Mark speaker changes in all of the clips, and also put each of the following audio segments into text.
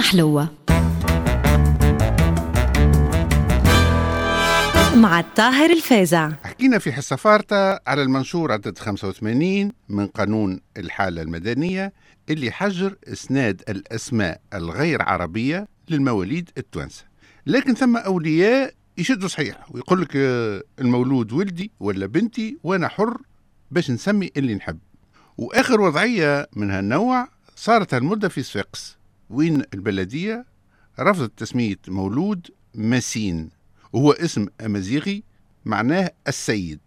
Speaker 1: كلمة حلوة. مع الطاهر الفازع
Speaker 2: حكينا في حصة فارطة على المنشور عدد 85 من قانون الحالة المدنية اللي حجر إسناد الأسماء الغير عربية للمواليد التوانسة. لكن ثم أولياء يشدوا صحيح ويقول لك آه، المولود ولدي ولا بنتي وأنا حر باش نسمي اللي نحب. وآخر وضعية من هالنوع صارت هالمدة في صفاقس. وين البلدية؟ رفضت تسمية مولود مسين وهو اسم أمازيغي معناه السيد.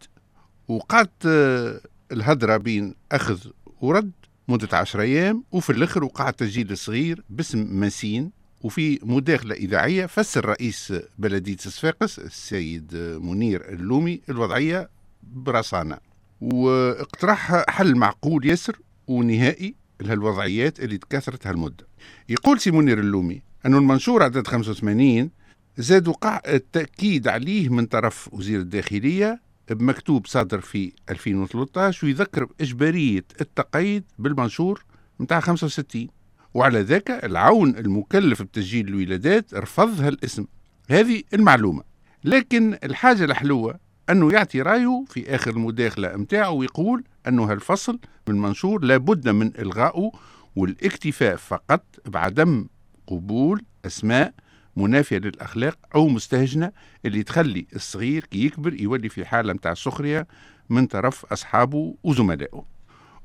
Speaker 2: وقعدت آه، الهدرة بين أخذ ورد مدة عشر أيام وفي الآخر وقع تسجيل صغير باسم مسين وفي مداخلة إذاعية فسر رئيس بلدية صفاقس السيد منير اللومي الوضعية برصانة. واقترح حل معقول يسر ونهائي. لهالوضعيات اللي تكاثرت هالمدة. يقول سي منير اللومي أنه المنشور عدد 85 زاد وقع التأكيد عليه من طرف وزير الداخلية بمكتوب صادر في 2013 ويذكر بإجبارية التقييد بالمنشور متاع 65 وعلى ذاك العون المكلف بتسجيل الولادات رفض هالاسم هذه المعلومة. لكن الحاجة الحلوة أنه يعطي رأيه في آخر المداخلة متاعه ويقول أنه هالفصل من منشور لابد من إلغائه والاكتفاء فقط بعدم قبول أسماء منافية للأخلاق أو مستهجنة اللي تخلي الصغير كي يكبر يولي في حالة متاع سخرية من طرف أصحابه وزملائه.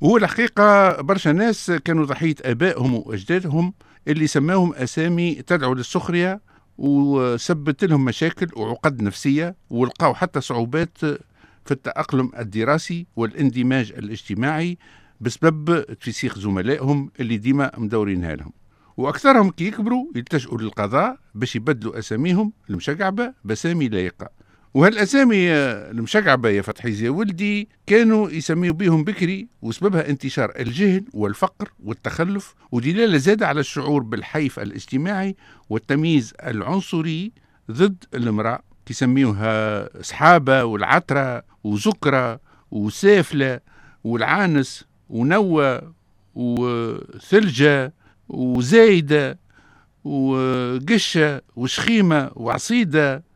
Speaker 2: وهو الحقيقة برشا ناس كانوا ضحية آبائهم وأجدادهم اللي سماهم أسامي تدعو للسخرية وسبت لهم مشاكل وعقد نفسية ولقاو حتى صعوبات في التأقلم الدراسي والاندماج الاجتماعي بسبب تفسيخ زملائهم اللي ديما مدورينها لهم. وأكثرهم كي يكبروا يلتجئوا للقضاء باش يبدلوا أساميهم المشقعبه باسامي لايقة. وهالأسامي المشقعبه يا فتحي يا ولدي كانوا يسميوا بهم بكري وسببها انتشار الجهل والفقر والتخلف ودلاله زادة على الشعور بالحيف الاجتماعي والتمييز العنصري ضد المرأة كيسميوها سحابة والعتره وزكرة وسافلة والعانس ونوى وثلجة وزايدة وقشة وشخيمة وعصيدة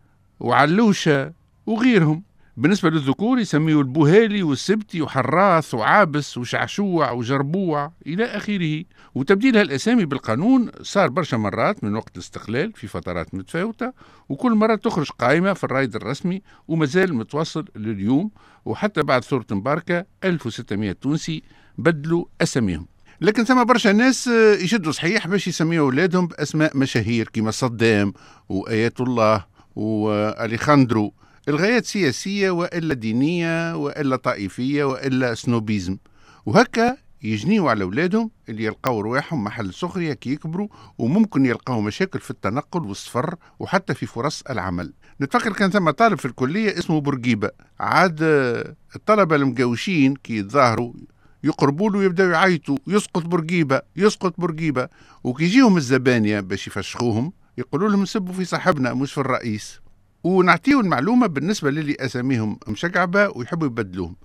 Speaker 2: وعلوشة وغيرهم. بالنسبة للذكور يسميه البوهالي والسبتي وحراث وعابس وشعشوع وجربوع إلى آخره. وتبديل هالأسامي بالقانون صار برشا مرات من وقت الاستقلال في فترات متفاوتة وكل مرة تخرج قائمة في الرايد الرسمي ومازال متواصل لليوم. وحتى بعد ثورة مباركة 1600 تونسي بدلوا أساميهم. لكن ثم برشا ناس يشدوا صحيح باش يسميوا أولادهم بأسماء مشاهير كيما صدام وآيات الله. وأليخاندرو الغايات سياسية وإلا دينية وإلا طائفية وإلا سنوبيزم وهكا يجنيوا على أولادهم اللي يلقاو رواحهم محل سخرية كي يكبروا وممكن يلقاو مشاكل في التنقل والسفر وحتى في فرص العمل. نتفكر كان ثم طالب في الكلية اسمه بورقيبة. عاد الطلبة المقاوشين كي يتظاهروا يقربوا له يبداو يعيطوا يسقط برقيبه يسقط برقيبه وكي يجيهم الزبانية باش يفشخوهم يقولوا لهم نسبوا في صاحبنا مش في الرئيس. ونعطيو المعلومة بالنسبة للي أساميهم مشقعبه ويحبوا يبدلوهم.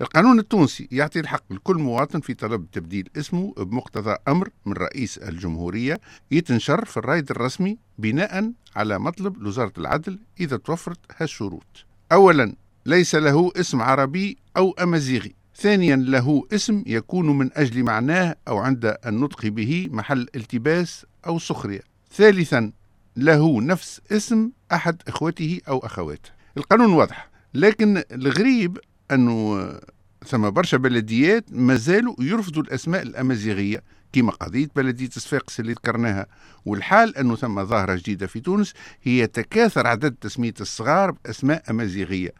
Speaker 2: القانون التونسي يعطي الحق لكل مواطن في طلب تبديل اسمه بمقتضى أمر من رئيس الجمهورية يتنشر في الرايد الرسمي بناء على مطلب لوزارة العدل إذا توفرت هالشروط. اولا ليس له اسم عربي أو أمازيغي. ثانيا له اسم يكون من أجل معناه أو عند النطق به محل التباس أو سخرية. ثالثا له نفس اسم أحد إخوته أو أخواته. القانون واضح لكن الغريب أنه ثم برشا بلديات ما زالوا يرفضوا الأسماء الأمازيغية كما قضية بلدية صفاقس اللي ذكرناها. والحال أنه ثم ظاهرة جديدة في تونس هي تكاثر عدد تسمية الصغار بأسماء أمازيغية.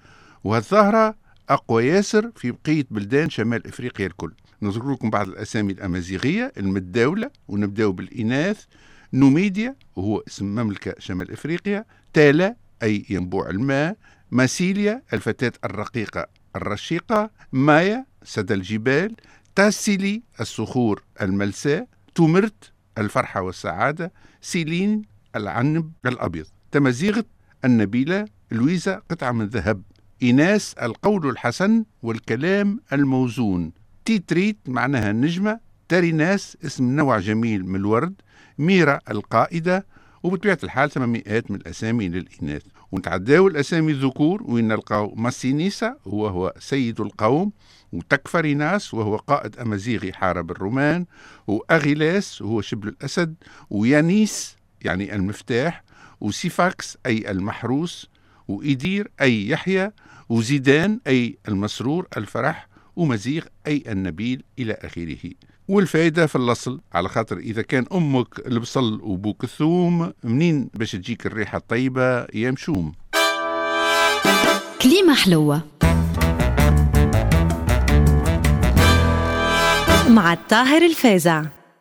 Speaker 2: وهالظاهرة أقوى ياسر في بقية بلدان شمال إفريقيا الكل. نذكر لكم بعض الأسامي الأمازيغية المتداولة ونبداو بالإناث. نوميديا وهو اسم مملكة شمال إفريقيا تالا أي ينبوع الماء ماسيليا الفتاة الرقيقة الرشيقة مايا سدى الجبال تاسيلي الصخور الملساء تومرت الفرحة والسعادة سيلين العنب الأبيض. تمازيغت النبيلة لويزا قطعة من ذهب. إيناس القول الحسن والكلام الموزون. تيتريت معناها النجمة. تاري ناس اسم نوع جميل من الورد ميرا القائدة وبطبيعة الحال ثم مئات من الأسامي للإناث. ونتعداو الأسامي الذكور وين نلقاو ماسينيسا وهو سيد القوم وتكفريناس وهو قائد أمازيغي حارب الرومان وأغيلاس وهو شبل الأسد ويانيس يعني المفتاح وسيفاكس أي المحروس وإيدير أي يحيى وزيدان أي المسرور الفرح ومزيغ أي النبيل إلى آخره. والفائدة في الأصل على خاطر إذا كان أمك البصل وبوك الثوم منين باش تجيك الريحة الطيبة يا مشوم.
Speaker 1: كليمة حلوة. مع الطاهر الفازع.